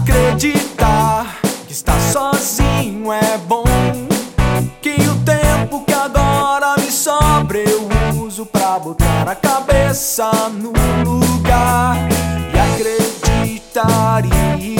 Acreditar que está sozinho é bom. Que o tempo que agora me sobra eu uso pra botar a cabeça no lugar e acreditaria.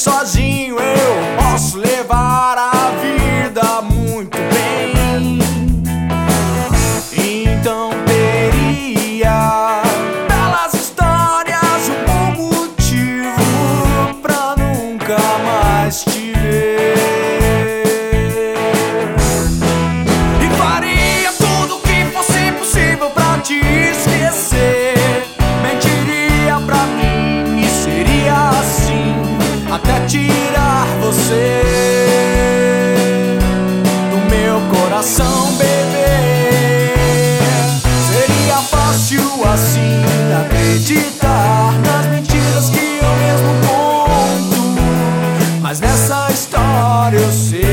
sozinho. coração beber. Seria fácil assim acreditar nas mentiras que eu mesmo conto. Mas nessa história eu sei.